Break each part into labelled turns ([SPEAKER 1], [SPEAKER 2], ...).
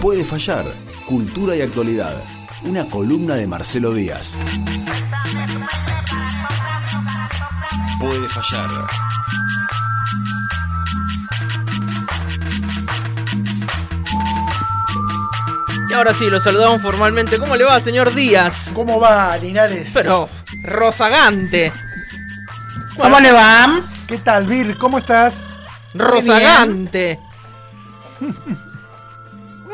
[SPEAKER 1] Puede fallar. Cultura y actualidad. Una columna de Marcelo Díaz. Puede fallar.
[SPEAKER 2] Y ahora sí, lo saludamos formalmente. ¿Cómo le va, señor Díaz?
[SPEAKER 3] ¿Cómo va, Linares?
[SPEAKER 2] Pero, rozagante.
[SPEAKER 4] ¿Cómo le va?
[SPEAKER 3] ¿Qué tal, Vir? ¿Cómo estás?
[SPEAKER 2] Rozagante.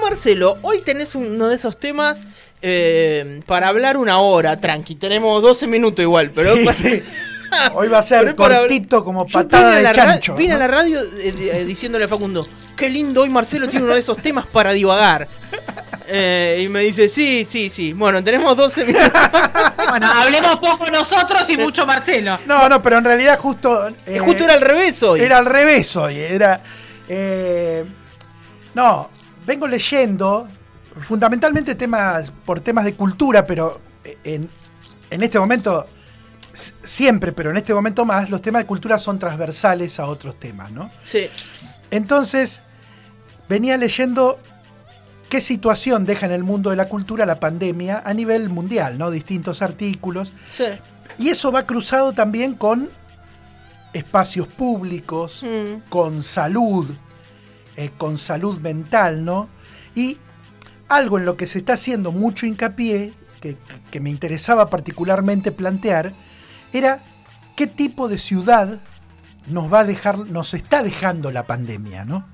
[SPEAKER 2] Marcelo, hoy tenés uno de esos temas eh, para hablar una hora, tranqui. Tenemos 12 minutos igual, pero...
[SPEAKER 3] Sí, sí. Hoy va a ser
[SPEAKER 2] para
[SPEAKER 3] cortito como patada
[SPEAKER 2] vine a
[SPEAKER 3] de chancho.
[SPEAKER 2] Vine
[SPEAKER 3] ¿no?
[SPEAKER 2] a la radio eh, eh, diciéndole a Facundo, qué lindo hoy Marcelo tiene uno de esos temas para divagar. Eh, y me dice, sí, sí, sí. Bueno, tenemos 12 minutos.
[SPEAKER 4] Bueno, hablemos poco nosotros y mucho Marcelo.
[SPEAKER 3] No, no, pero en realidad justo... eh,
[SPEAKER 2] Justo era al revés hoy.
[SPEAKER 3] Era al revés hoy. Era... eh, no, vengo leyendo fundamentalmente temas por temas de cultura, pero en, en este momento, siempre, pero en este momento más, los temas de cultura son transversales a otros temas, ¿no?
[SPEAKER 2] Sí.
[SPEAKER 3] Entonces, venía leyendo qué situación deja en el mundo de la cultura la pandemia a nivel mundial, ¿no? Distintos artículos.
[SPEAKER 2] Sí.
[SPEAKER 3] Y eso va cruzado también con espacios públicos,
[SPEAKER 2] Mm.
[SPEAKER 3] con salud, eh, con salud mental, ¿no? Y algo en lo que se está haciendo mucho hincapié, que, que me interesaba particularmente plantear, era qué tipo de ciudad nos va a dejar, nos está dejando la pandemia, ¿no?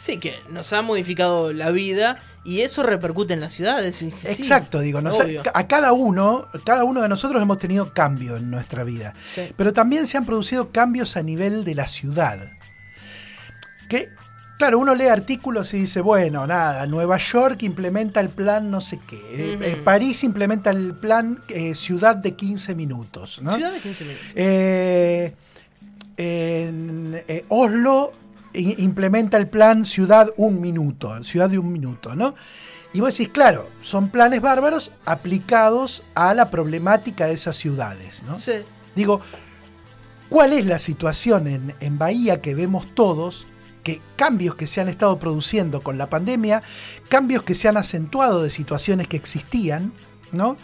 [SPEAKER 2] Sí, que nos ha modificado la vida y eso repercute en las ciudades. sí,
[SPEAKER 3] Exacto, digo, nos ha-
[SPEAKER 2] obvio.
[SPEAKER 3] a cada uno, cada uno de nosotros hemos tenido cambio en nuestra vida,
[SPEAKER 2] Sí.
[SPEAKER 3] pero también se han producido cambios a nivel de la ciudad. Que, claro, uno lee artículos y dice, bueno, nada, Nueva York implementa el plan no sé qué, eh, eh, París implementa el plan eh, ciudad de 15 minutos, ¿no?
[SPEAKER 2] Ciudad de 15 minutos.
[SPEAKER 3] Eh, en Oslo implementa el plan ciudad un minuto, ciudad de un minuto, ¿no? Y vos decís, claro, son planes bárbaros aplicados a la problemática de esas ciudades, ¿no?
[SPEAKER 2] Sí.
[SPEAKER 3] Digo, ¿cuál es la situación en, en Bahía que vemos todos? Que cambios que se han estado produciendo con la pandemia, cambios que se han acentuado de situaciones que existían, ¿no?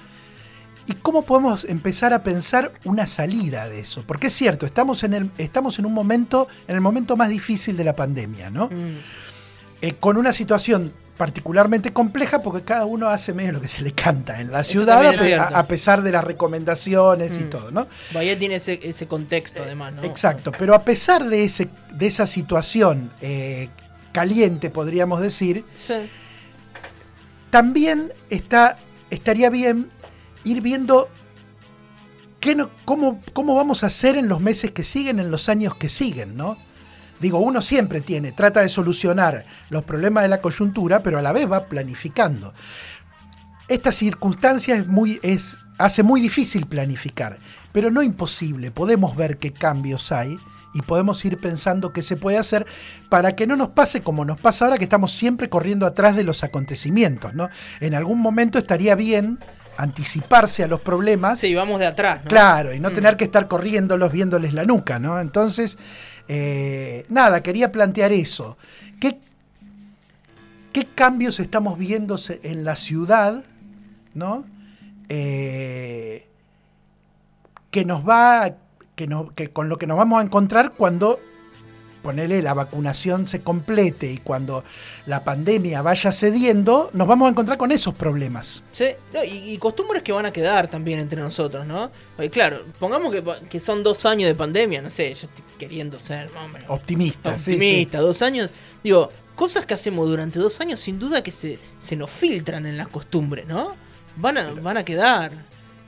[SPEAKER 3] ¿Y cómo podemos empezar a pensar una salida de eso? Porque es cierto, estamos en, el, estamos en un momento, en el momento más difícil de la pandemia, ¿no?
[SPEAKER 2] Mm.
[SPEAKER 3] Eh, con una situación particularmente compleja porque cada uno hace medio lo que se le canta en la ciudad, a, pesar de las recomendaciones y
[SPEAKER 2] Mm.
[SPEAKER 3] todo, ¿no?
[SPEAKER 2] Bahía tiene ese, ese contexto además, ¿no?
[SPEAKER 3] Exacto, pero a pesar de, ese, de esa situación eh, caliente, podríamos decir,
[SPEAKER 2] Sí.
[SPEAKER 3] también está, estaría bien ir viendo qué no- cómo, cómo vamos a hacer en los meses que siguen, en los años que siguen, ¿no? Digo, uno siempre tiene, trata de solucionar los problemas de la coyuntura, pero a la vez va planificando. Esta circunstancia es muy, es, hace muy difícil planificar, pero no imposible. Podemos ver qué cambios hay y podemos ir pensando qué se puede hacer para que no nos pase como nos pasa ahora, que estamos siempre corriendo atrás de los acontecimientos. ¿no? En algún momento estaría bien anticiparse a los problemas.
[SPEAKER 2] Sí, vamos de atrás, ¿no?
[SPEAKER 3] Claro, y no
[SPEAKER 2] Mm.
[SPEAKER 3] tener que estar corriéndolos, viéndoles la nuca, ¿no? Entonces, eh, nada, quería plantear eso. ¿Qué, ¿Qué cambios estamos viendo en la ciudad, ¿no? Eh, que nos va, que, no- que con lo que nos vamos a encontrar cuando ponele la vacunación se complete y cuando la pandemia vaya cediendo, nos vamos a encontrar con esos problemas.
[SPEAKER 2] Sí, no, y, y costumbres que van a quedar también entre nosotros, ¿no? Porque, claro, pongamos que, son dos años de pandemia, no sé, yo estoy queriendo ser más o menos
[SPEAKER 3] Optimistas. sí, sí.
[SPEAKER 2] optimista, dos años. Digo, cosas que hacemos durante dos años sin duda que se, se nos filtran en las costumbres, ¿no? Van a, van a quedar.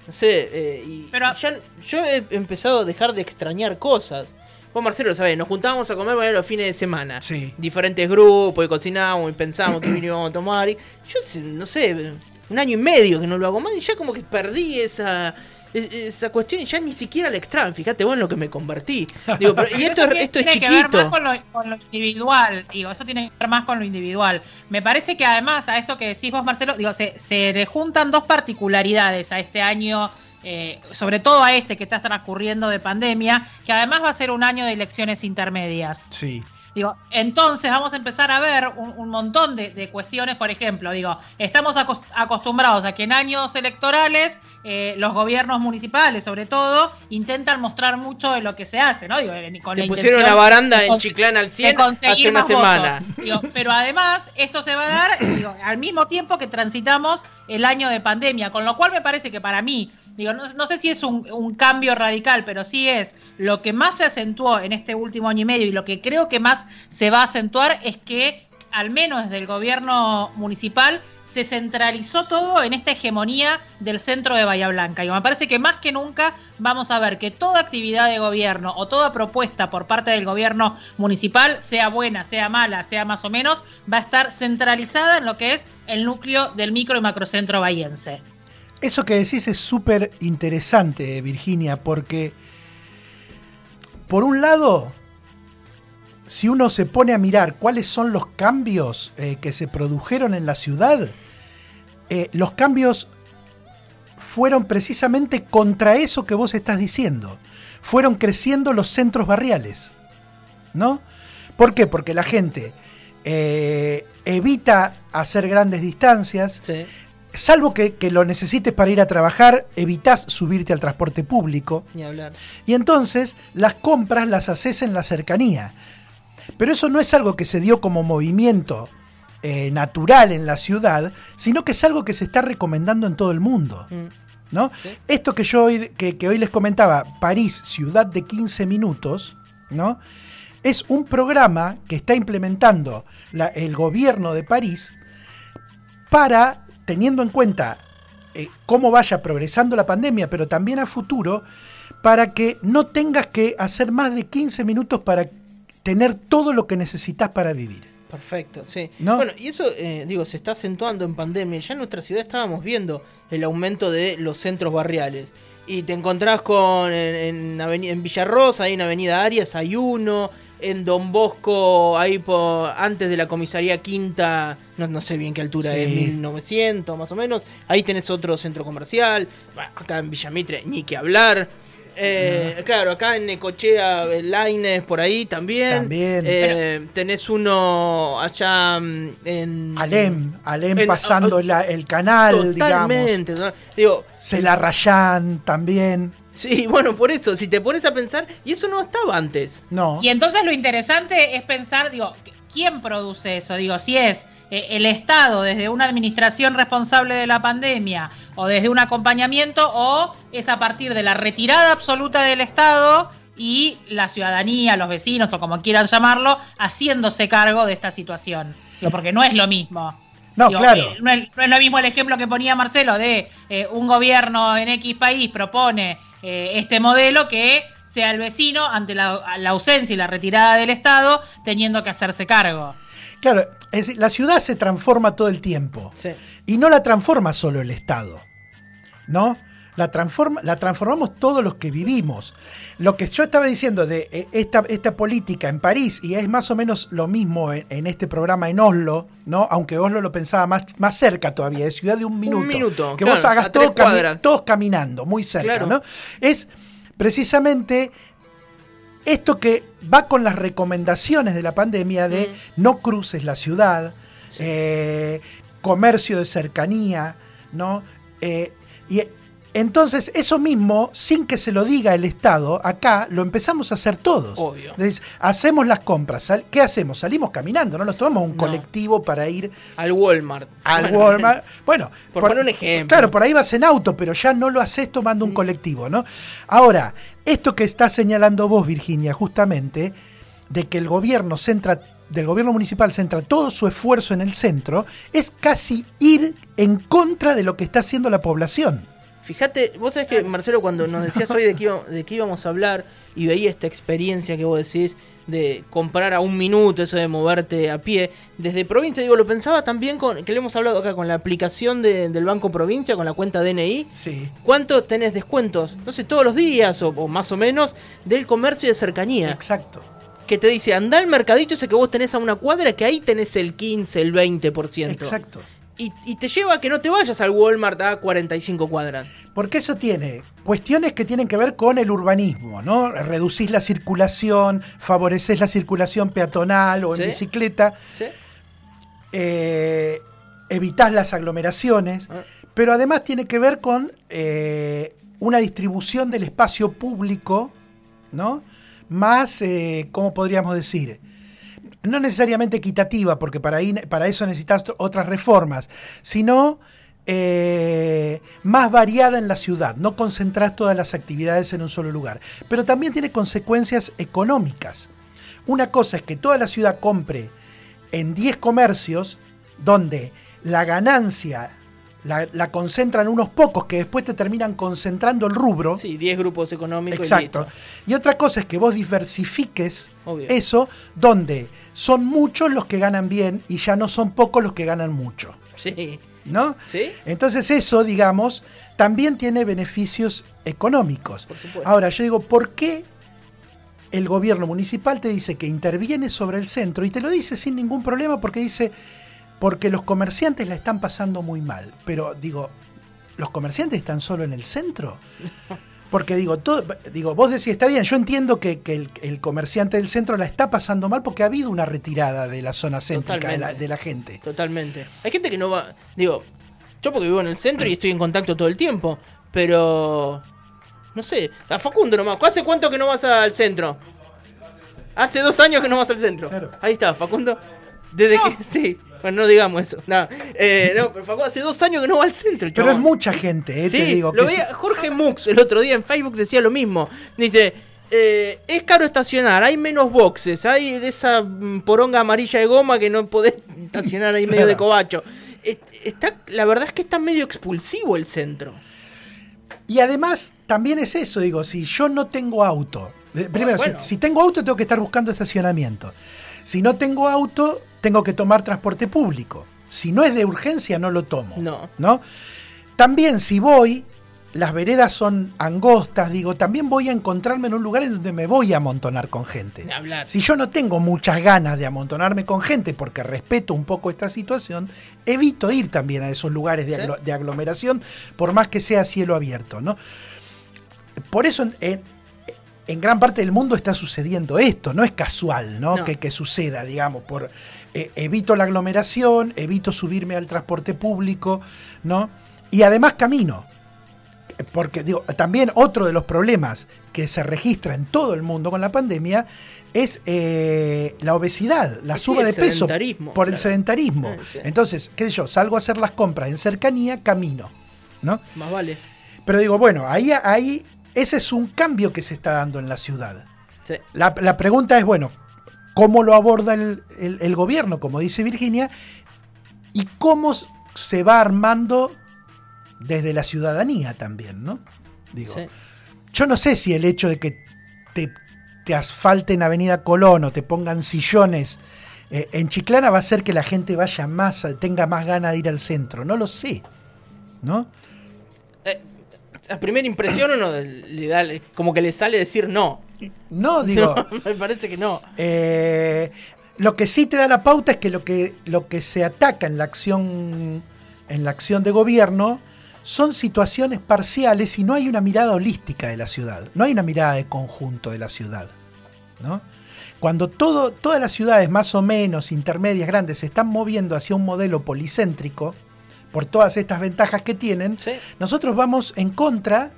[SPEAKER 2] No sé, eh, y,
[SPEAKER 4] Pero-
[SPEAKER 2] y ya, yo he empezado a dejar de extrañar cosas. Vos, Marcelo, lo sabés, nos juntábamos a comer bueno, los fines de semana.
[SPEAKER 3] Sí.
[SPEAKER 2] Diferentes grupos, y cocinábamos, y pensábamos que íbamos a tomar. Y yo, sé, no sé, un año y medio que no lo hago más, y ya como que perdí esa, es- esa cuestión, y ya ni siquiera la extraño. Fíjate vos en lo que me convertí. Digo, pero, y esto,
[SPEAKER 4] eso
[SPEAKER 2] es- es
[SPEAKER 4] tiene que ver
[SPEAKER 2] chiquito.
[SPEAKER 4] más con lo, con lo individual, digo, eso tiene que ver más con lo individual. Me parece que además a esto que decís vos, Marcelo, digo, se, se le juntan dos particularidades a este año, eh, sobre todo a este que está transcurriendo de pandemia, que además va a ser un año de elecciones intermedias.
[SPEAKER 3] Sí.
[SPEAKER 4] Digo, entonces vamos a empezar a ver un, montón de, cuestiones, por ejemplo, digo, estamos acostumbrados a que en años electorales eh, los gobiernos municipales, sobre todo, intentan mostrar mucho de lo que se hace, ¿no? Digo,
[SPEAKER 2] con Te pusieron una baranda en Chiclán al 100 hace una semana.
[SPEAKER 4] pero además, esto se va a dar al mismo tiempo que transitamos el año de pandemia, con lo cual me parece que para mí, digo, no, sé si es un, cambio radical, pero sí es lo que más se acentuó en este último año y medio y lo que creo que más se va a acentuar es que, al menos desde el gobierno municipal, se centralizó todo en esta hegemonía del centro de Bahía Blanca. Y me parece que más que nunca vamos a ver que toda actividad de gobierno o toda propuesta por parte del gobierno municipal, sea buena, sea mala, sea más o menos, va a estar centralizada en lo que es el núcleo del micro y macrocentro bahiense.
[SPEAKER 3] Eso que decís es súper interesante, Virginia, porque por un lado, si uno se pone a mirar cuáles son los cambios eh, que se produjeron en la ciudad, eh, los cambios fueron precisamente contra eso que vos estás diciendo. Fueron creciendo los centros barriales. ¿No? ¿Por qué? Porque la gente eh, evita hacer grandes distancias. Salvo que, lo necesites para ir a trabajar, evitas subirte al transporte público.
[SPEAKER 2] hablar.
[SPEAKER 3] Y entonces las compras las haces en la cercanía. Pero eso no es algo que se dio como movimiento eh, natural en la ciudad, sino que es algo que se está recomendando en todo el mundo. Mm. ¿no? Esto que yo hoy, que, hoy les comentaba, París, ciudad de 15 minutos, ¿no? es un programa que está implementando el gobierno de París para, teniendo en cuenta eh, cómo vaya progresando la pandemia, pero también a futuro, para que no tengas que hacer más de 15 minutos para tener todo lo que necesitas para vivir.
[SPEAKER 2] Perfecto, sí. Bueno, y eso, eh, digo, se está acentuando en pandemia. Ya en nuestra ciudad estábamos viendo el aumento de los centros barriales. Y te encontrás con en, en Villarrosa, ahí en Avenida Arias, hay uno. En Don Bosco, ahí por, antes de la comisaría quinta, no, sé bien qué altura es, 1900 más o menos. Ahí tenés otro centro comercial. acá en Villamitre, ni que hablar. Eh, claro, acá en Necochea, Laines, por ahí también.
[SPEAKER 3] También.
[SPEAKER 2] Eh, tenés uno allá mm, en.
[SPEAKER 3] Alem, Alem pasando el canal, totalmente, digamos. Digo, Celarrayán también.
[SPEAKER 2] Sí, bueno, por eso, si te pones a pensar, y eso no estaba antes.
[SPEAKER 3] No.
[SPEAKER 4] Y entonces lo interesante es pensar, digo, ¿quién produce eso? Digo, si es el Estado desde una administración responsable de la pandemia o desde un acompañamiento o es a partir de la retirada absoluta del Estado y la ciudadanía, los vecinos o como quieran llamarlo, haciéndose cargo de esta situación. porque no es lo mismo.
[SPEAKER 3] No, claro.
[SPEAKER 4] Eh, no, es, lo mismo el ejemplo que ponía Marcelo de eh, un gobierno en X país propone este modelo que sea el vecino ante la, ausencia y la retirada del Estado teniendo que hacerse cargo.
[SPEAKER 3] Claro, es la ciudad se transforma todo el tiempo. Y no la transforma solo el Estado. ¿No? La, transforma, la transformamos todos los que vivimos. Lo que yo estaba diciendo de eh, esta, esta política en París, y es más o menos lo mismo en, este programa en Oslo, ¿no? Aunque Oslo lo pensaba más, más cerca todavía, es ciudad de un minuto. Un
[SPEAKER 2] minuto.
[SPEAKER 3] Que vos hagas todos caminando, muy cerca, ¿no? Es precisamente esto que va con las recomendaciones de la pandemia de mm. no cruces la ciudad, eh, comercio de cercanía, ¿no? Eh, y entonces, eso mismo, sin que se lo diga el Estado, acá lo empezamos a hacer todos.
[SPEAKER 2] Obvio.
[SPEAKER 3] hacemos las compras. ¿Qué hacemos? Salimos caminando, no nos tomamos un colectivo para ir.
[SPEAKER 2] Al Walmart.
[SPEAKER 3] Al Walmart. Bueno,
[SPEAKER 2] por, poner un ejemplo.
[SPEAKER 3] Claro, por ahí vas en auto, pero ya no lo haces tomando un mm. colectivo, ¿no? Ahora, esto que está señalando vos, Virginia, justamente, de que el gobierno centra del gobierno municipal centra todo su esfuerzo en el centro, es casi ir en contra de lo que está haciendo la población.
[SPEAKER 2] Fíjate, vos sabés que Marcelo, cuando nos decías hoy de qué, de qué íbamos a hablar y veía esta experiencia que vos decís de comprar a un minuto, eso de moverte a pie, desde provincia, digo, lo pensaba también con, que le hemos hablado acá con la aplicación del Banco Provincia, con la cuenta DNI.
[SPEAKER 3] Sí.
[SPEAKER 2] ¿Cuánto tenés descuentos? No sé, todos los días o, o más o menos del comercio de cercanía.
[SPEAKER 3] Exacto
[SPEAKER 2] que te dice, anda al mercadito ese que vos tenés a una cuadra, que ahí tenés el 15, el 20%.
[SPEAKER 3] Exacto.
[SPEAKER 2] Y, y te lleva a que no te vayas al Walmart a 45 cuadras.
[SPEAKER 3] Porque eso tiene cuestiones que tienen que ver con el urbanismo, ¿no? Reducís la circulación, favoreces la circulación peatonal o en bicicleta,
[SPEAKER 2] ¿Sí?
[SPEAKER 3] eh, evitás las aglomeraciones,
[SPEAKER 2] Ah.
[SPEAKER 3] pero además tiene que ver con eh, una distribución del espacio público, ¿no? Más, eh, ¿cómo podríamos decir? No necesariamente equitativa, porque para, ahí, para eso necesitas otras reformas, sino eh, más variada en la ciudad. No concentrás todas las actividades en un solo lugar. Pero también tiene consecuencias económicas. Una cosa es que toda la ciudad compre en 10 comercios donde la ganancia la, la concentran unos pocos que después te terminan concentrando el rubro.
[SPEAKER 2] Sí, 10 grupos económicos.
[SPEAKER 3] Exacto. Y otra cosa es que vos diversifiques
[SPEAKER 2] Obvio.
[SPEAKER 3] eso donde son muchos los que ganan bien y ya no son pocos los que ganan mucho.
[SPEAKER 2] Sí.
[SPEAKER 3] ¿No?
[SPEAKER 2] ¿Sí?
[SPEAKER 3] Entonces eso, digamos, también tiene beneficios económicos.
[SPEAKER 2] Por supuesto.
[SPEAKER 3] Ahora, yo digo, ¿por qué el gobierno municipal te dice que interviene sobre el centro? Y te lo dice sin ningún problema porque dice, porque los comerciantes la están pasando muy mal. Pero digo, ¿los comerciantes están solo en el centro? Porque digo, todo, digo, vos decís, está bien, yo entiendo que, que el, el comerciante del centro la está pasando mal porque ha habido una retirada de la zona céntrica de la,
[SPEAKER 2] Totalmente.
[SPEAKER 3] de la gente.
[SPEAKER 2] Totalmente. Hay gente que no va. Digo, yo porque vivo en el centro y estoy en contacto todo el tiempo. Pero. No sé. A Facundo nomás. ¿Hace cuánto que no vas al centro? Hace dos años que no vas al centro.
[SPEAKER 3] Claro.
[SPEAKER 2] Ahí está, Facundo. Desde que. Sí. Bueno, no digamos eso. No, eh, no pero Facundo hace dos años que no va al centro.
[SPEAKER 3] Pero es
[SPEAKER 2] chabón.
[SPEAKER 3] mucha gente, eh,
[SPEAKER 2] Sí,
[SPEAKER 3] te digo.
[SPEAKER 2] lo
[SPEAKER 3] que
[SPEAKER 2] veía Jorge Mux el otro día en Facebook decía lo mismo. Dice, eh, es caro estacionar, hay menos boxes, hay de esa mm, poronga amarilla de goma que no podés estacionar ahí medio de cobacho. Es- Está, la verdad es que está medio expulsivo el centro.
[SPEAKER 3] Y además, también es eso, digo, si yo no tengo auto, eh, primero,
[SPEAKER 2] bueno.
[SPEAKER 3] si, tengo auto tengo que estar buscando estacionamiento. Si no tengo auto, tengo que tomar transporte público. Si no es de urgencia, no lo tomo.
[SPEAKER 2] No.
[SPEAKER 3] ¿no? También si voy, las veredas son angostas, digo, también voy a encontrarme en un lugar en donde me voy a amontonar con gente.
[SPEAKER 2] Hablar.
[SPEAKER 3] Si yo no tengo muchas ganas de amontonarme con gente porque respeto un poco esta situación, evito ir también a esos lugares de,
[SPEAKER 2] Sí.
[SPEAKER 3] aglomeración, por más que sea cielo abierto, ¿no? Por eso en, en- gran parte del mundo está sucediendo esto, no es casual, ¿no?
[SPEAKER 2] No.
[SPEAKER 3] Que, que suceda, digamos, por eh, evito la aglomeración, evito subirme al transporte público, ¿no? Y además camino. Porque digo, también otro de los problemas que se registra en todo el mundo con la pandemia es eh, la obesidad, la
[SPEAKER 2] Sí,
[SPEAKER 3] suba de peso por el sedentarismo.
[SPEAKER 2] Sí.
[SPEAKER 3] Entonces, qué sé yo, salgo a hacer las compras en cercanía, camino, ¿no?
[SPEAKER 2] Más vale.
[SPEAKER 3] Pero digo, bueno, ahí, ahí ese es un cambio que se está dando en la ciudad.
[SPEAKER 2] Sí.
[SPEAKER 3] La, la pregunta es, bueno, ¿cómo lo aborda el, el- el gobierno, como dice Virginia? ¿Y cómo se va armando desde la ciudadanía también, ¿no? Digo,
[SPEAKER 2] sí.
[SPEAKER 3] yo no sé si el hecho de que te, te asfalten Avenida Colón o te pongan sillones eh, en Chiclana va a hacer que la gente vaya más, tenga más ganas de ir al centro. No lo sé, ¿no?
[SPEAKER 2] A primera impresión uno le da como que le sale decir no.
[SPEAKER 3] No, digo...
[SPEAKER 2] No, me parece que no.
[SPEAKER 3] Eh, lo que sí te da la pauta es que lo que, lo que se ataca en la acción en la acción de gobierno son situaciones parciales y no hay una mirada holística de la ciudad, no hay una mirada de conjunto de la ciudad. ¿no? Cuando todo, todas las ciudades más o menos intermedias, grandes, se están moviendo hacia un modelo policéntrico, por todas estas ventajas que tienen,
[SPEAKER 2] Sí.
[SPEAKER 3] nosotros vamos en contra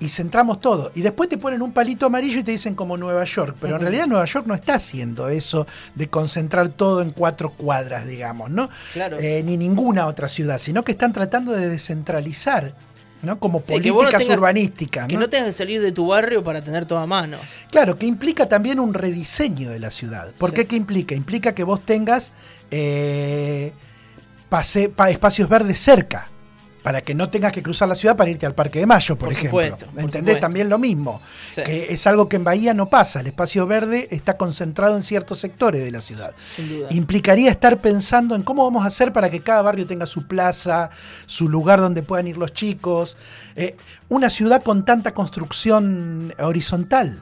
[SPEAKER 3] y centramos todo. Y después te ponen un palito amarillo y te dicen como Nueva York. Pero en realidad Nueva York no está haciendo eso de concentrar todo en cuatro cuadras, digamos, ¿no?
[SPEAKER 2] Claro.
[SPEAKER 3] Eh, ni ninguna otra ciudad, sino que están tratando de descentralizar, ¿no? Como
[SPEAKER 2] Sí, no
[SPEAKER 3] políticas
[SPEAKER 2] tengas-
[SPEAKER 3] urbanísticas.
[SPEAKER 2] Que
[SPEAKER 3] ¿no?
[SPEAKER 2] no tengas que salir de tu barrio para tener todo a mano.
[SPEAKER 3] Claro, que implica también un rediseño de la ciudad. ¿Por
[SPEAKER 2] Sí.
[SPEAKER 3] qué? ¿Qué implica? Implica que vos tengas eh, pase- pa- espacios verdes cerca, para que no tengas que cruzar la ciudad para irte al Parque de Mayo, por,
[SPEAKER 2] Por
[SPEAKER 3] ejemplo.
[SPEAKER 2] supuesto, por
[SPEAKER 3] ¿Entendés?
[SPEAKER 2] supuesto.
[SPEAKER 3] También lo mismo,
[SPEAKER 2] Sí.
[SPEAKER 3] que es algo que en Bahía no pasa. El espacio verde está concentrado en ciertos sectores de la ciudad.
[SPEAKER 2] Sin duda.
[SPEAKER 3] Implicaría estar pensando en cómo vamos a hacer para que cada barrio tenga su plaza, su lugar donde puedan ir los chicos. Eh, una ciudad con tanta construcción horizontal.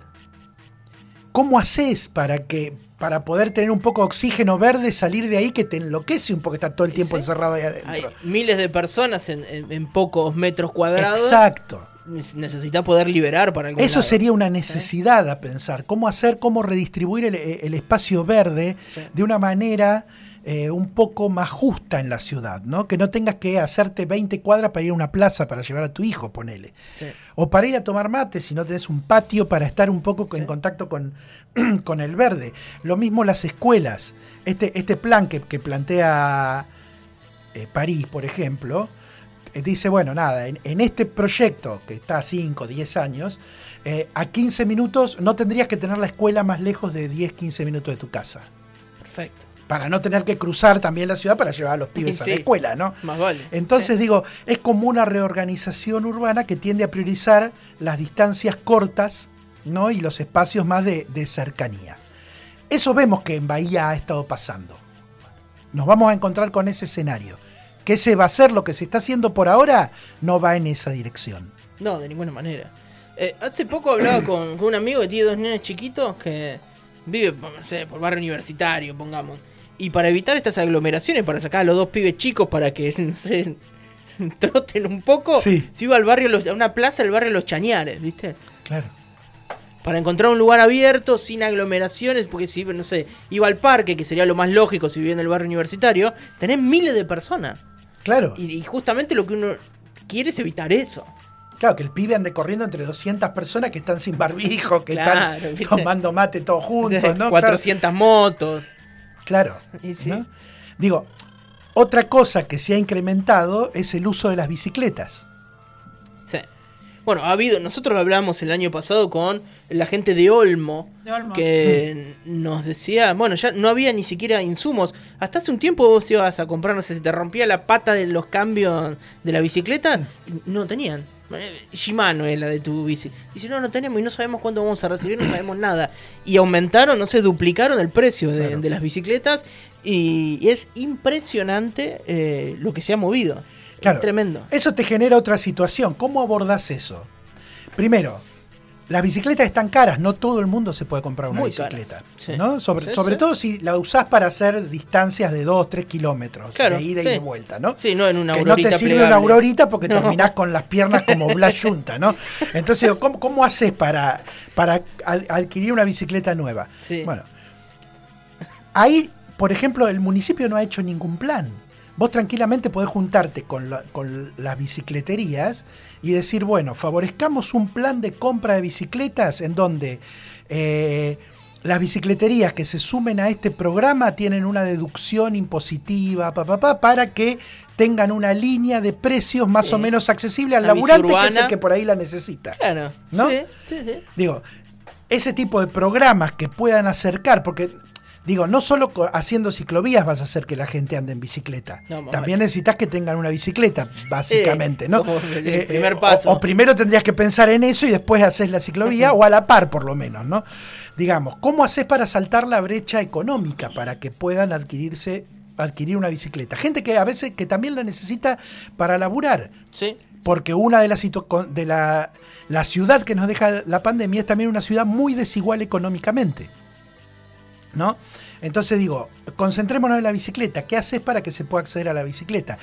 [SPEAKER 3] ¿Cómo haces para que para poder tener un poco de oxígeno verde, salir de ahí que te enloquece un poco estar todo el tiempo
[SPEAKER 2] Sí.
[SPEAKER 3] encerrado ahí
[SPEAKER 2] Hay
[SPEAKER 3] adentro.
[SPEAKER 2] miles de personas en, en- en pocos metros cuadrados.
[SPEAKER 3] Exacto.
[SPEAKER 2] Nece- Necesita poder liberar para algún
[SPEAKER 3] Eso
[SPEAKER 2] lado.
[SPEAKER 3] sería una necesidad a pensar, cómo hacer, cómo redistribuir el, el espacio verde
[SPEAKER 2] Sí.
[SPEAKER 3] de una manera eh, un poco más justa en la ciudad, ¿no? Que no tengas que hacerte 20 cuadras para ir a una plaza para llevar a tu hijo, ponele.
[SPEAKER 2] Sí.
[SPEAKER 3] O para ir a tomar mate si no tenés un patio para estar un poco
[SPEAKER 2] Sí.
[SPEAKER 3] en contacto con, con el verde. Lo mismo las escuelas. Este, este plan que, que plantea eh, París, por ejemplo, eh, dice, bueno, nada, en, en este proyecto que está a 5, 10 años, eh, a 15 minutos no tendrías que tener la escuela más lejos de 10, 15 minutos de tu casa.
[SPEAKER 2] Perfecto.
[SPEAKER 3] Para no tener que cruzar también la ciudad para llevar a los pibes a la escuela, ¿no?
[SPEAKER 2] Más vale.
[SPEAKER 3] Entonces
[SPEAKER 2] Sí.
[SPEAKER 3] digo, es como una reorganización urbana que tiende a priorizar las distancias cortas ¿no? y los espacios más de, de cercanía. Eso vemos que en Bahía ha estado pasando. Nos vamos a encontrar con ese escenario. Que ese va a ser lo que se está haciendo por ahora, no va en esa dirección.
[SPEAKER 2] No, de ninguna manera. Eh, hace poco hablaba con, con un amigo que tiene dos nenes chiquitos que vive, no sé, por barrio universitario, pongamos. Y para evitar estas aglomeraciones, para sacar a los dos pibes chicos para que, no sé, troten un poco,
[SPEAKER 3] Sí.
[SPEAKER 2] se iba al barrio, Los- a una plaza del barrio Los Chañares, ¿viste?
[SPEAKER 3] Claro.
[SPEAKER 2] Para encontrar un lugar abierto, sin aglomeraciones, porque si, no sé, iba al parque, que sería lo más lógico si vive en el barrio universitario, tenés miles de personas.
[SPEAKER 3] Claro.
[SPEAKER 2] Y, y justamente lo que uno quiere es evitar eso.
[SPEAKER 3] Claro, que el pibe ande corriendo entre 200 personas que están sin barbijo, que
[SPEAKER 2] Claro,
[SPEAKER 3] están
[SPEAKER 2] ¿viste?
[SPEAKER 3] tomando mate todos juntos, ¿no? Claro.
[SPEAKER 2] 400 motos.
[SPEAKER 3] Claro.
[SPEAKER 2] Y sí.
[SPEAKER 3] ¿no? Digo, otra cosa que se ha incrementado es el uso de las bicicletas.
[SPEAKER 2] Sí. Bueno, ha habido, nosotros hablamos el año pasado con la gente de Olmo,
[SPEAKER 4] De Olmo.
[SPEAKER 2] que nos decía, bueno, ya no había ni siquiera insumos. Hasta hace un tiempo vos ibas a comprar, no sé, si te rompía la pata de los cambios de la bicicleta, y no tenían. Eh, Shimano es la de tu bici. Dice, no, no tenemos y no sabemos cuándo vamos a recibir, no sabemos nada. Y aumentaron, no sé, duplicaron el precio de,
[SPEAKER 3] Claro.
[SPEAKER 2] de las bicicletas y, y es impresionante eh, lo que se ha movido.
[SPEAKER 3] Claro.
[SPEAKER 2] Es tremendo.
[SPEAKER 3] Eso te genera otra situación. ¿Cómo abordás eso? Primero, las bicicletas están caras, no todo el mundo se puede comprar una
[SPEAKER 2] Muy
[SPEAKER 3] bicicleta.
[SPEAKER 2] sí.
[SPEAKER 3] ¿no? Sobre,
[SPEAKER 2] Sí,
[SPEAKER 3] sobre
[SPEAKER 2] sí.
[SPEAKER 3] todo si la usás para hacer distancias de 2, 3 kilómetros,
[SPEAKER 2] Claro,
[SPEAKER 3] de ida y de vuelta, ¿no?
[SPEAKER 2] Sí, no en una
[SPEAKER 3] que no te sirve
[SPEAKER 2] plegable.
[SPEAKER 3] una aurorita porque
[SPEAKER 2] No.
[SPEAKER 3] terminás con las piernas como Blas Yunta, ¿no? Entonces, ¿cómo, cómo haces para, para ad- adquirir una bicicleta nueva?
[SPEAKER 2] Sí.
[SPEAKER 3] Bueno, ahí, por ejemplo, el municipio no ha hecho ningún plan. Vos tranquilamente podés juntarte con, la- con las bicicleterías y decir, bueno, favorezcamos un plan de compra de bicicletas en donde eh, las bicicleterías que se sumen a este programa tienen una deducción impositiva pa, pa, pa, para que tengan una línea de precios más
[SPEAKER 2] Sí.
[SPEAKER 3] o menos accesible al
[SPEAKER 2] La
[SPEAKER 3] laburante que es el que por ahí la necesita.
[SPEAKER 2] Claro.
[SPEAKER 3] ¿No?
[SPEAKER 2] Sí, sí, sí.
[SPEAKER 3] Digo, ese tipo de programas que puedan acercar, porque digo, no solo haciendo ciclovías vas a hacer que la gente ande en bicicleta.
[SPEAKER 2] No,
[SPEAKER 3] También necesitas que tengan una bicicleta, básicamente, ¿no?
[SPEAKER 2] como el
[SPEAKER 3] Eh,
[SPEAKER 2] primer
[SPEAKER 3] eh, o-
[SPEAKER 2] paso.
[SPEAKER 3] O, primero tendrías que pensar en eso y después haces la ciclovía, o a la par por lo menos, ¿no? Digamos, ¿cómo haces para saltar la brecha económica para que puedan adquirirse adquirir una bicicleta? Gente que a veces que también la necesita para laburar.
[SPEAKER 2] Sí.
[SPEAKER 3] Porque una de las de la, la ciudad que nos deja la pandemia es también una ciudad muy desigual económicamente. ¿No? Entonces digo, concentrémonos en la bicicleta. ¿Qué haces para que se pueda acceder a la bicicleta?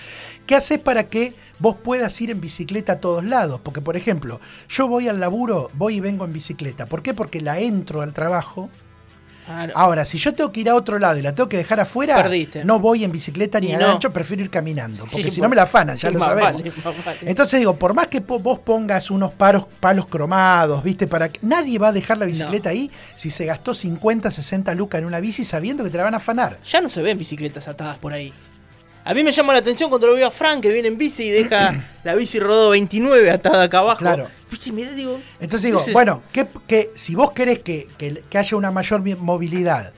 [SPEAKER 3] ¿Qué haces para que vos puedas ir en bicicleta a todos lados? Porque, por ejemplo, yo voy al laburo, voy y vengo en bicicleta. ¿Por qué? Porque la entro al trabajo.
[SPEAKER 2] Claro.
[SPEAKER 3] Ahora, si yo tengo que ir a otro lado y la tengo que dejar afuera,
[SPEAKER 2] Perdiste.
[SPEAKER 3] no voy en bicicleta ni
[SPEAKER 2] Y
[SPEAKER 3] a
[SPEAKER 2] no.
[SPEAKER 3] gancho, prefiero ir caminando. Porque
[SPEAKER 2] Sí,
[SPEAKER 3] si
[SPEAKER 2] por-
[SPEAKER 3] no me la afanan, ya
[SPEAKER 2] Sí,
[SPEAKER 3] lo sabemos.
[SPEAKER 2] vale, vale.
[SPEAKER 3] Entonces digo, por más que po- vos pongas unos paros, palos cromados, ¿viste? Para que nadie va a dejar la bicicleta ahí si se gastó 50, 60 lucas en una bici sabiendo que te la van a afanar.
[SPEAKER 2] Ya no se ven bicicletas atadas por ahí. A mí me llama la atención cuando lo veo a Frank que viene en bici y deja la bici rodó 29 atada acá abajo.
[SPEAKER 3] Claro.
[SPEAKER 2] Viste, digo,
[SPEAKER 3] Entonces digo, bueno, que, que si vos querés que, que- que haya una mayor movilidad,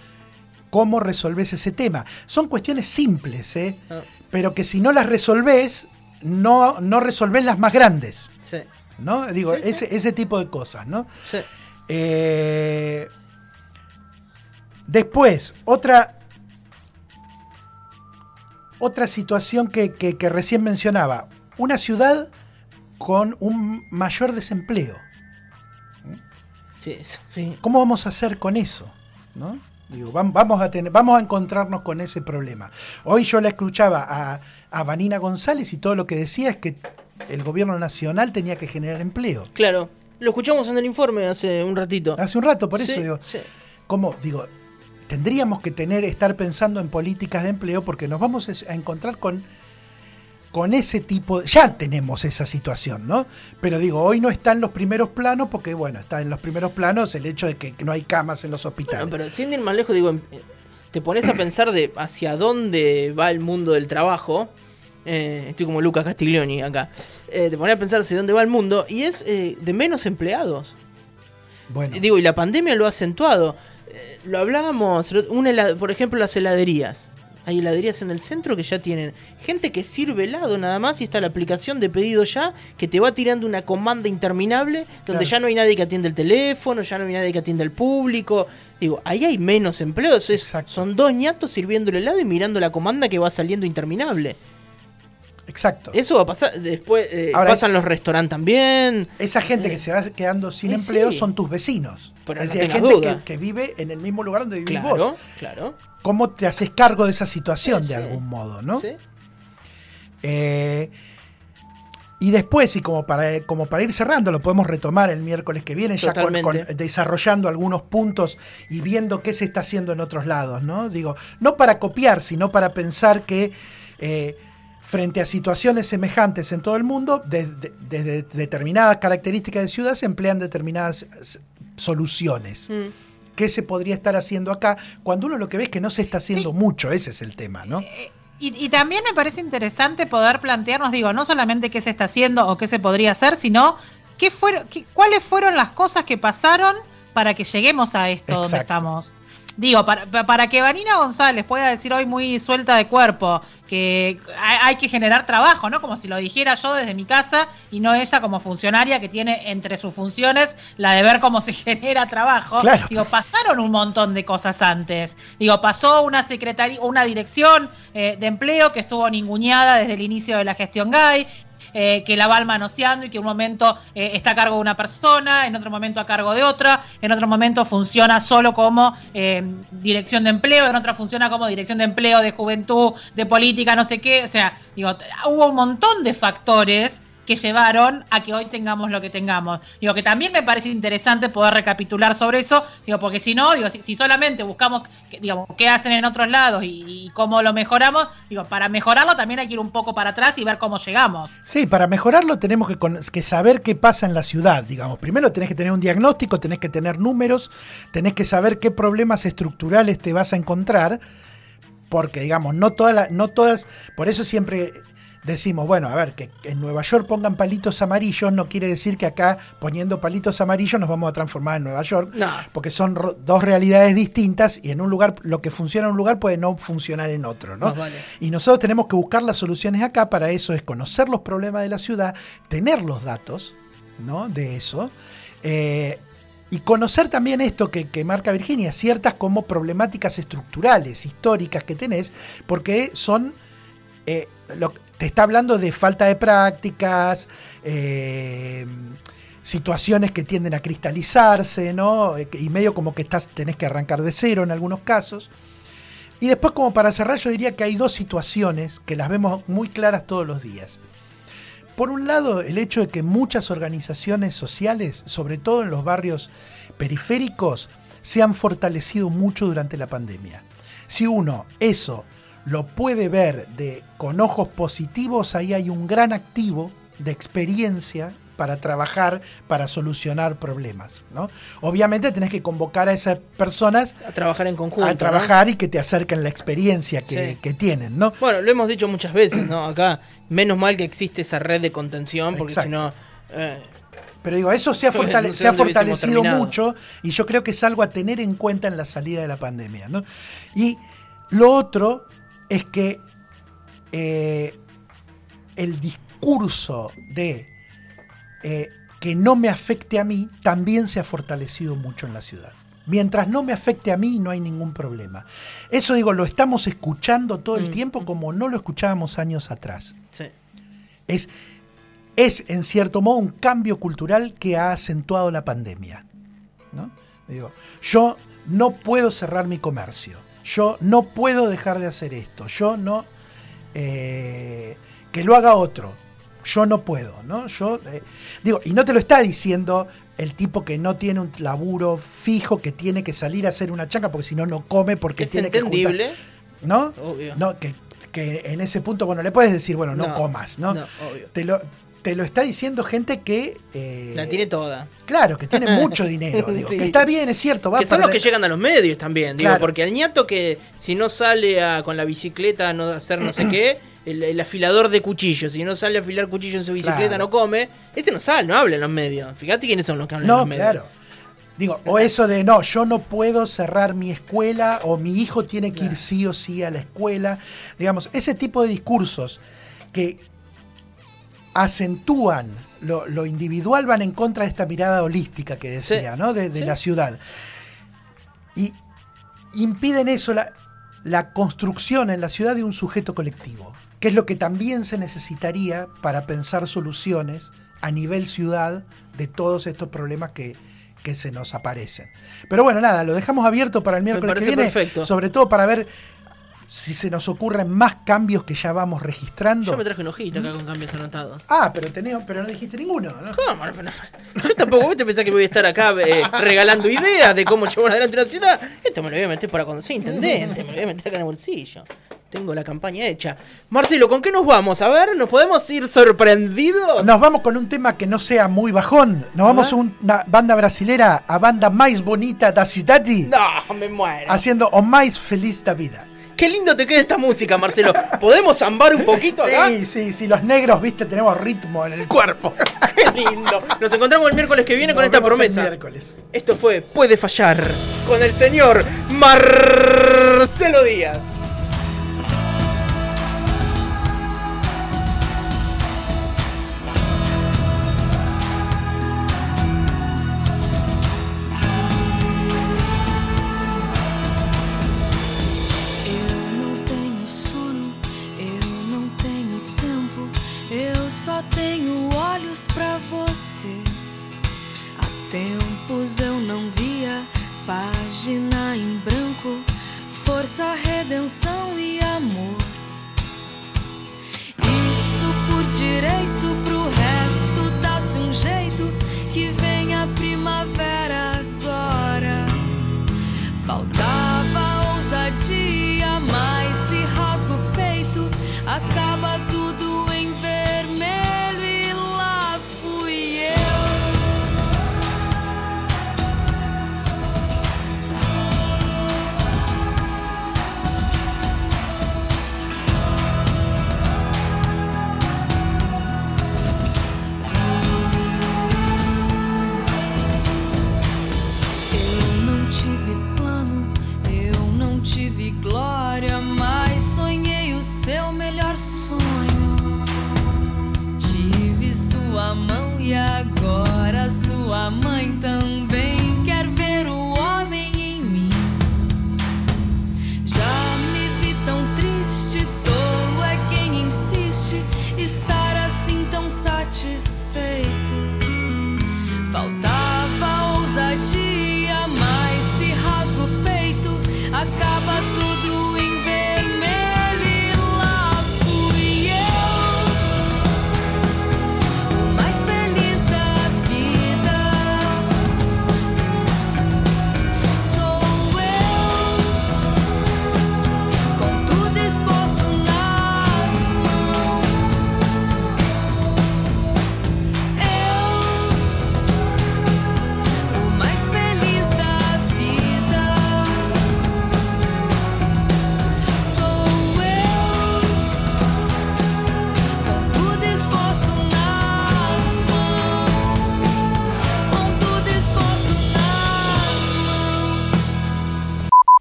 [SPEAKER 3] ¿cómo resolvés ese tema? Son cuestiones simples, ¿eh?
[SPEAKER 2] Ah.
[SPEAKER 3] Pero que si no las resolvés, no, no resolvés las más grandes.
[SPEAKER 2] sí,
[SPEAKER 3] ¿No? Digo,
[SPEAKER 2] Sí, sí.
[SPEAKER 3] Ese, ese tipo de cosas, ¿no?
[SPEAKER 2] sí.
[SPEAKER 3] Eh, después, otra, otra situación que, que- que recién mencionaba. Una ciudad con un mayor desempleo.
[SPEAKER 2] Sí, eso, sí.
[SPEAKER 3] ¿Cómo vamos a hacer con eso? ¿No? Digo, vam- vamos a tener, vamos a encontrarnos con ese problema. Hoy yo la escuchaba a, a Vanina González y todo lo que decía es que el gobierno nacional tenía que generar empleo.
[SPEAKER 2] Claro, lo escuchamos en el informe hace un ratito.
[SPEAKER 3] Hace un rato, por eso
[SPEAKER 2] Sí,
[SPEAKER 3] digo,
[SPEAKER 2] sí.
[SPEAKER 3] ¿cómo? Digo, tendríamos que tener, estar pensando en políticas de empleo porque nos vamos a encontrar con, con ese tipo, ya tenemos esa situación, ¿no? Pero digo, hoy no está en los primeros planos porque, bueno, está en los primeros planos el hecho de que no hay camas en los hospitales.
[SPEAKER 2] Bueno, pero sin ir más lejos, digo, em- te pones a pensar de hacia dónde va el mundo del trabajo. Eh, estoy como Lucas Castiglioni acá. Eh, te pones a pensar hacia dónde va el mundo y es eh, de menos empleados.
[SPEAKER 3] bueno,
[SPEAKER 2] Digo, y la pandemia lo ha acentuado. Lo hablábamos, una hela- por ejemplo, las heladerías. Hay heladerías en el centro que ya tienen gente que sirve helado nada más y está la aplicación de pedido ya que te va tirando una comanda interminable donde
[SPEAKER 3] Claro.
[SPEAKER 2] ya no hay nadie que atiende el teléfono, ya no hay nadie que atiende al público. Digo, ahí hay menos empleos. es- son dos ñatos sirviendo el helado y mirando la comanda que va saliendo interminable.
[SPEAKER 3] Exacto.
[SPEAKER 2] Eso va a pasar. Después eh,
[SPEAKER 3] Ahora
[SPEAKER 2] pasan los restaurantes también.
[SPEAKER 3] Esa gente que se va quedando sin
[SPEAKER 2] Eh,
[SPEAKER 3] empleo
[SPEAKER 2] sí.
[SPEAKER 3] son tus vecinos.
[SPEAKER 2] Pero
[SPEAKER 3] es
[SPEAKER 2] no
[SPEAKER 3] decir, hay gente que, que vive en el mismo lugar donde vivís
[SPEAKER 2] Claro,
[SPEAKER 3] vos.
[SPEAKER 2] claro.
[SPEAKER 3] ¿Cómo te haces cargo de esa situación
[SPEAKER 2] Sí,
[SPEAKER 3] de algún modo, no?
[SPEAKER 2] Sí.
[SPEAKER 3] Eh, y después, y como para, como para ir cerrando, lo podemos retomar el miércoles que viene, ya con, desarrollando algunos puntos y viendo qué se está haciendo en otros lados, ¿no? Digo, no para copiar, sino para pensar que eh, frente a situaciones semejantes en todo el mundo, desde desde determinadas características de ciudad se emplean determinadas soluciones.
[SPEAKER 2] Mm.
[SPEAKER 3] ¿Qué se podría estar haciendo acá? Cuando uno lo que ve es que no se está haciendo
[SPEAKER 4] Sí.
[SPEAKER 3] mucho, ese es el tema, ¿no?
[SPEAKER 4] Y, y también me parece interesante poder plantearnos, digo, no solamente qué se está haciendo o qué se podría hacer, sino qué fueron, qué- cuáles fueron las cosas que pasaron para que lleguemos a esto donde estamos. Digo, para, pa- para que Vanina González pueda decir hoy muy suelta de cuerpo que hay, hay que generar trabajo, ¿no? Como si lo dijera yo desde mi casa y no ella como funcionaria que tiene entre sus funciones la de ver cómo se genera trabajo.
[SPEAKER 3] Claro.
[SPEAKER 4] Digo, pasaron un montón de cosas antes. Digo, pasó una secretaría, una dirección eh, de empleo que estuvo ninguneada desde el inicio de la gestión GAI. Eh, que la va manoseando y que un momento eh, está a cargo de una persona, en otro momento a cargo de otra, en otro momento funciona solo como eh, dirección de empleo, en otra funciona como dirección de empleo, de juventud, de política, no sé qué. O sea, digo, hubo un montón de factores que llevaron a que hoy tengamos lo que tengamos. Digo que también me parece interesante poder recapitular sobre eso, digo, porque si no, digo, si, solamente buscamos, digamos, qué hacen en otros lados y, cómo lo mejoramos, digo, para mejorarlo también hay que ir un poco para atrás y ver cómo llegamos.
[SPEAKER 3] Sí, para mejorarlo tenemos que, saber qué pasa en la ciudad, digamos. Primero tenés que tener un diagnóstico, tenés que tener números, tenés que saber qué problemas estructurales te vas a encontrar, porque, digamos, no todas, la- no todas, por eso siempre decimos, bueno, a ver, que en Nueva York pongan palitos amarillos, no quiere decir que acá poniendo palitos amarillos nos vamos a transformar en Nueva York,
[SPEAKER 2] No.
[SPEAKER 3] porque son dos realidades distintas y en un lugar, lo que funciona en un lugar puede no funcionar en otro, ¿no?
[SPEAKER 2] Vale.
[SPEAKER 3] Y nosotros tenemos que buscar las soluciones acá, para eso es conocer los problemas de la ciudad, tener los datos ¿no? de eso, eh, y conocer también esto que, que marca Virginia, ciertas como problemáticas estructurales, históricas que tenés, porque son... eh, lo- te está hablando de falta de prácticas, eh, situaciones que tienden a cristalizarse, ¿no? Eh, Y medio como que estás, tenés que arrancar de cero en algunos casos. Y después, como para cerrar, yo diría que hay dos situaciones que las vemos muy claras todos los días. Por un lado, el hecho de que muchas organizaciones sociales, sobre todo en los barrios periféricos, se han fortalecido mucho durante la pandemia. Si uno eso lo puede ver de, con ojos positivos, ahí hay un gran activo de experiencia para trabajar, para solucionar problemas. ¿no? Obviamente tenés que convocar a esas personas
[SPEAKER 2] A trabajar en conjunto.
[SPEAKER 3] a
[SPEAKER 2] ¿no?
[SPEAKER 3] trabajar y que te acerquen la experiencia que,
[SPEAKER 2] Sí.
[SPEAKER 3] que tienen, ¿no?
[SPEAKER 2] Bueno, lo hemos dicho muchas veces, ¿no? Acá, menos mal que existe esa red de contención, porque si no. eh,
[SPEAKER 3] Pero digo, eso se ha, fortale- se ha fortalecido mucho y yo creo que es algo a tener en cuenta en la salida de la pandemia, ¿no? Y lo otro es que eh, el discurso de eh, que no me afecte a mí también se ha fortalecido mucho en la ciudad. Mientras no me afecte a mí no hay ningún problema. Eso digo, lo estamos escuchando todo el
[SPEAKER 2] Mm.
[SPEAKER 3] tiempo como no lo escuchábamos años atrás.
[SPEAKER 2] sí.
[SPEAKER 3] Es, es en cierto modo un cambio cultural que ha acentuado la pandemia. ¿no? Digo, yo no puedo cerrar mi comercio, yo no puedo dejar de hacer esto, yo no, eh, que lo haga otro, yo no puedo, ¿no? Yo, eh, digo, y no te lo está diciendo el tipo que no tiene un laburo fijo, que tiene que salir a hacer una chanca porque si no, no come, porque
[SPEAKER 2] Es
[SPEAKER 3] tiene que
[SPEAKER 2] entendible.
[SPEAKER 3] juntar, ¿no?
[SPEAKER 2] Obvio.
[SPEAKER 3] No, que, que en ese punto, bueno, le puedes decir, bueno, no,
[SPEAKER 2] No,
[SPEAKER 3] comas, ¿no?
[SPEAKER 2] no, obvio.
[SPEAKER 3] Te lo, te lo está diciendo gente que... eh,
[SPEAKER 2] La tiene toda.
[SPEAKER 3] Claro, que tiene mucho dinero, digo,
[SPEAKER 2] Sí.
[SPEAKER 3] que está bien, es cierto, va
[SPEAKER 2] que son los que llegan a los medios también, digo,
[SPEAKER 3] Claro.
[SPEAKER 2] porque el ñato que si no sale a- con la bicicleta a no hacer no sé qué, el, el afilador de cuchillos, si no sale a afilar cuchillo en su bicicleta
[SPEAKER 3] Claro.
[SPEAKER 2] no come, ese no sale, no habla en los medios. Fíjate quiénes son los que hablan en los medios.
[SPEAKER 3] claro. Digo, o eso de no, yo no puedo cerrar mi escuela o mi hijo tiene que ir sí o sí a la escuela. Digamos, ese tipo de discursos que acentúan lo, lo individual van en contra de esta mirada holística que decía,
[SPEAKER 2] Sí,
[SPEAKER 3] ¿no? De, de
[SPEAKER 2] sí.
[SPEAKER 3] la ciudad. Y impiden eso, la, la construcción en la ciudad de un sujeto colectivo, que es lo que también se necesitaría para pensar soluciones a nivel ciudad de todos estos problemas que, que se nos aparecen. Pero bueno, nada, lo dejamos abierto para el miércoles que viene,
[SPEAKER 2] perfecto.
[SPEAKER 3] sobre todo para ver si se nos ocurren más cambios que ya vamos registrando.
[SPEAKER 2] Yo me traje un ojito acá con cambios anotados.
[SPEAKER 3] Ah, pero tenés, pero no dijiste ninguno, ¿no?
[SPEAKER 2] ¿Cómo? No, no, Yo tampoco, ¿vos te pensás que voy a estar acá eh, regalando ideas de cómo llevar adelante una ciudad? Esto me lo voy a meter para cuando sea intendente, me lo voy a meter acá en el bolsillo. Tengo la campaña hecha. Marcelo, ¿con qué nos vamos? A ver, ¿nos podemos ir sorprendidos?
[SPEAKER 3] Nos vamos con un tema que no sea muy bajón. Nos vamos a una banda brasilera, a banda más bonita da cidade,
[SPEAKER 2] No, me muero.
[SPEAKER 3] haciendo O Mais Feliz da Vida.
[SPEAKER 2] Qué lindo te queda esta música, Marcelo. ¿Podemos zambar un poquito acá?
[SPEAKER 3] Sí, sí, sí, los negros, viste, tenemos ritmo en el cuerpo.
[SPEAKER 2] Qué lindo. Nos encontramos el miércoles que viene con esta
[SPEAKER 3] el
[SPEAKER 2] promesa.
[SPEAKER 3] miércoles.
[SPEAKER 2] Esto fue Puede Fallar con el señor Marcelo Díaz.